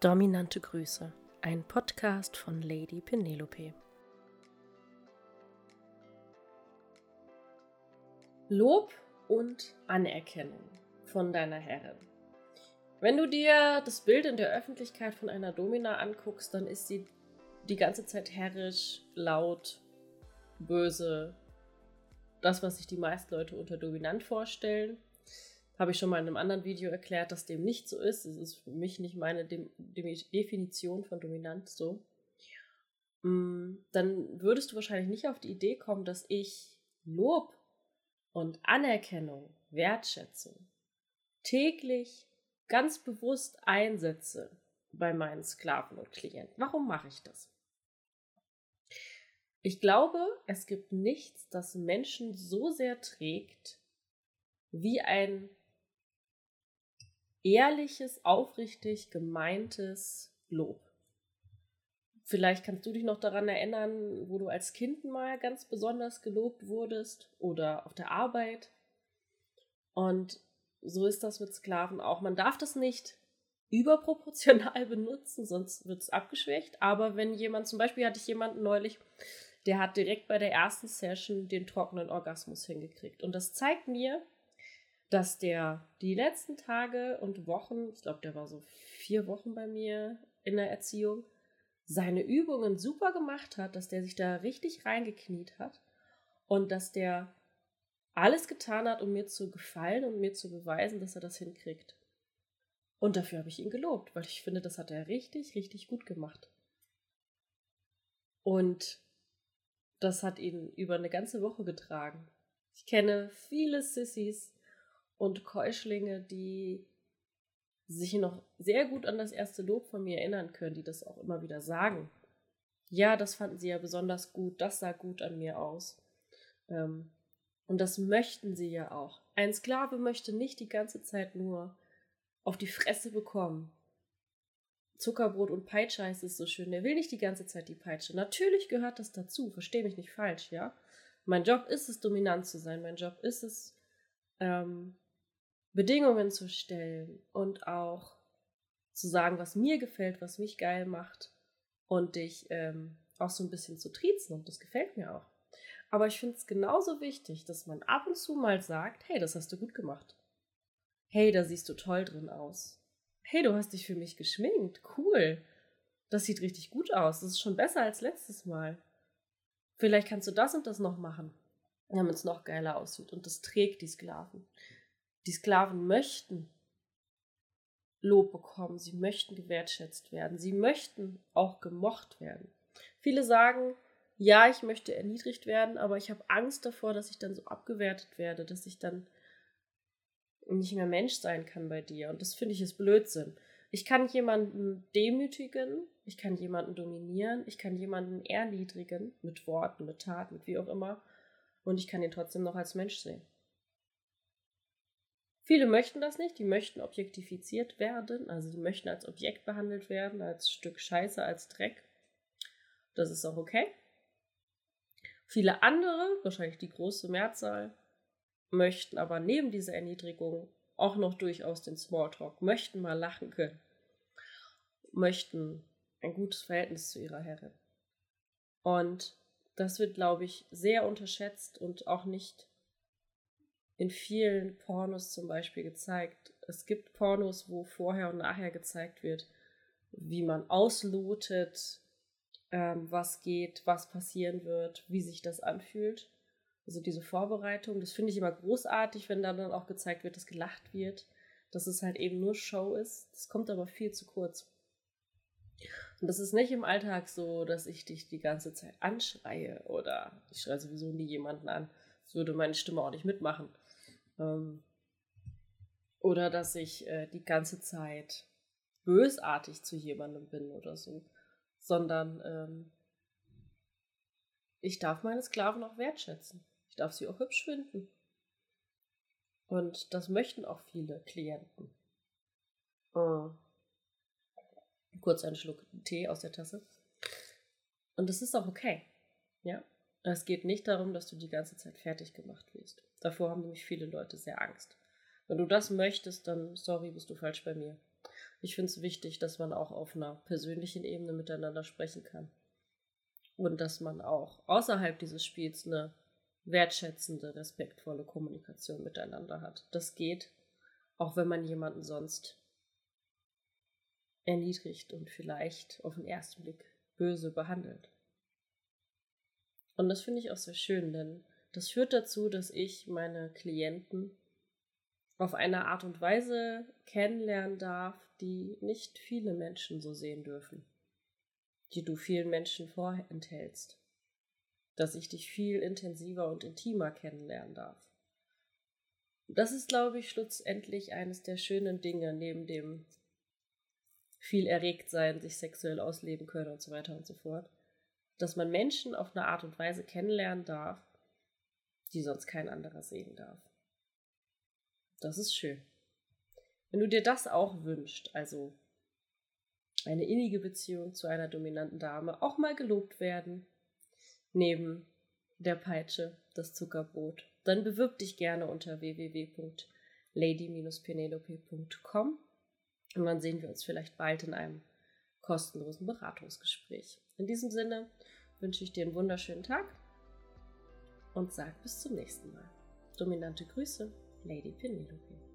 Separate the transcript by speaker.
Speaker 1: Dominante Grüße, ein Podcast von Lady Penelope. Lob und Anerkennung von deiner Herrin. Wenn du dir das Bild in der Öffentlichkeit von einer Domina anguckst, dann ist sie die ganze Zeit herrisch, laut, böse. Das, was sich die meisten Leute unter dominant vorstellen. Habe ich schon mal in einem anderen Video erklärt, dass dem nicht so ist. Es ist für mich nicht meine De De Definition von dominant so. Mm, dann würdest du wahrscheinlich nicht auf die Idee kommen, dass ich Lob und Anerkennung, Wertschätzung täglich ganz bewusst einsetze bei meinen Sklaven und Klienten. Warum mache ich das? Ich glaube, es gibt nichts, das Menschen so sehr trägt wie ein ehrliches, aufrichtig gemeintes Lob. Vielleicht kannst du dich noch daran erinnern, wo du als Kind mal ganz besonders gelobt wurdest oder auf der Arbeit. Und so ist das mit Sklaven auch. Man darf das nicht überproportional benutzen, sonst wird es abgeschwächt. Aber wenn jemand, zum Beispiel hatte ich jemanden neulich, der hat direkt bei der ersten Session den trockenen Orgasmus hingekriegt. Und das zeigt mir, dass der die letzten Tage und Wochen, ich glaube, der war so vier Wochen bei mir in der Erziehung, seine Übungen super gemacht hat, dass der sich da richtig reingekniet hat und dass der alles getan hat, um mir zu gefallen und mir zu beweisen, dass er das hinkriegt. Und dafür habe ich ihn gelobt, weil ich finde, das hat er richtig, richtig gut gemacht. Und das hat ihn über eine ganze Woche getragen. Ich kenne viele Sissys, und Keuschlinge, die sich noch sehr gut an das erste Lob von mir erinnern können, die das auch immer wieder sagen. Ja, das fanden sie ja besonders gut, das sah gut an mir aus. Ähm, und das möchten sie ja auch. Ein Sklave möchte nicht die ganze Zeit nur auf die Fresse bekommen. Zuckerbrot und Peitsche heißt es so schön. Der will nicht die ganze Zeit die Peitsche. Natürlich gehört das dazu, verstehe mich nicht falsch, ja. Mein Job ist es, dominant zu sein. Mein Job ist es, ähm, Bedingungen zu stellen und auch zu sagen, was mir gefällt, was mich geil macht und dich ähm, auch so ein bisschen zu triezen und das gefällt mir auch. Aber ich finde es genauso wichtig, dass man ab und zu mal sagt, hey, das hast du gut gemacht. Hey, da siehst du toll drin aus. Hey, du hast dich für mich geschminkt. Cool. Das sieht richtig gut aus. Das ist schon besser als letztes Mal. Vielleicht kannst du das und das noch machen, damit es noch geiler aussieht. Und das trägt die Sklaven. Die Sklaven möchten Lob bekommen, sie möchten gewertschätzt werden, sie möchten auch gemocht werden. Viele sagen, ja, ich möchte erniedrigt werden, aber ich habe Angst davor, dass ich dann so abgewertet werde, dass ich dann nicht mehr Mensch sein kann bei dir. Und das finde ich ist Blödsinn. Ich kann jemanden demütigen, ich kann jemanden dominieren, ich kann jemanden erniedrigen, mit Worten, mit Taten, mit wie auch immer, und ich kann ihn trotzdem noch als Mensch sehen. Viele möchten das nicht, die möchten objektifiziert werden, also die möchten als Objekt behandelt werden, als Stück Scheiße, als Dreck. Das ist auch okay. Viele andere, wahrscheinlich die große Mehrzahl, möchten aber neben dieser Erniedrigung auch noch durchaus den Smalltalk, möchten mal lachen können, möchten ein gutes Verhältnis zu ihrer Herrin. Und das wird, glaube ich, sehr unterschätzt und auch nicht in vielen Pornos zum Beispiel gezeigt. Es gibt Pornos, wo vorher und nachher gezeigt wird, wie man auslotet, ähm, was geht, was passieren wird, wie sich das anfühlt. Also diese Vorbereitung, das finde ich immer großartig, wenn dann, dann auch gezeigt wird, dass gelacht wird, dass es halt eben nur Show ist. Das kommt aber viel zu kurz. Und das ist nicht im Alltag so, dass ich dich die ganze Zeit anschreie oder ich schreie sowieso nie jemanden an. Das würde meine Stimme auch nicht mitmachen. Ähm, oder dass ich äh, die ganze Zeit bösartig zu jemandem bin oder so, sondern ähm, ich darf meine Sklaven auch wertschätzen. Ich darf sie auch hübsch finden. Und das möchten auch viele Klienten. Oh. Kurz einen Schluck Tee aus der Tasse. Und das ist auch okay. Ja. Es geht nicht darum, dass du die ganze Zeit fertig gemacht wirst. Davor haben nämlich viele Leute sehr Angst. Wenn du das möchtest, dann sorry, bist du falsch bei mir. Ich finde es wichtig, dass man auch auf einer persönlichen Ebene miteinander sprechen kann. Und dass man auch außerhalb dieses Spiels eine wertschätzende, respektvolle Kommunikation miteinander hat. Das geht, auch wenn man jemanden sonst erniedrigt und vielleicht auf den ersten Blick böse behandelt. Und das finde ich auch sehr schön, denn das führt dazu, dass ich meine Klienten auf eine Art und Weise kennenlernen darf, die nicht viele Menschen so sehen dürfen, die du vielen Menschen vorenthältst, dass ich dich viel intensiver und intimer kennenlernen darf. Das ist, glaube ich, schlussendlich eines der schönen Dinge, neben dem viel erregt sein, sich sexuell ausleben können und so weiter und so fort, dass man Menschen auf eine Art und Weise kennenlernen darf, die sonst kein anderer sehen darf. Das ist schön. Wenn du dir das auch wünschst, also eine innige Beziehung zu einer dominanten Dame, auch mal gelobt werden, neben der Peitsche, das Zuckerbrot, dann bewirb dich gerne unter www.lady-penelope.com und dann sehen wir uns vielleicht bald in einem kostenlosen Beratungsgespräch. In diesem Sinne wünsche ich dir einen wunderschönen Tag und sag bis zum nächsten Mal. Dominante Grüße, Lady Penelope.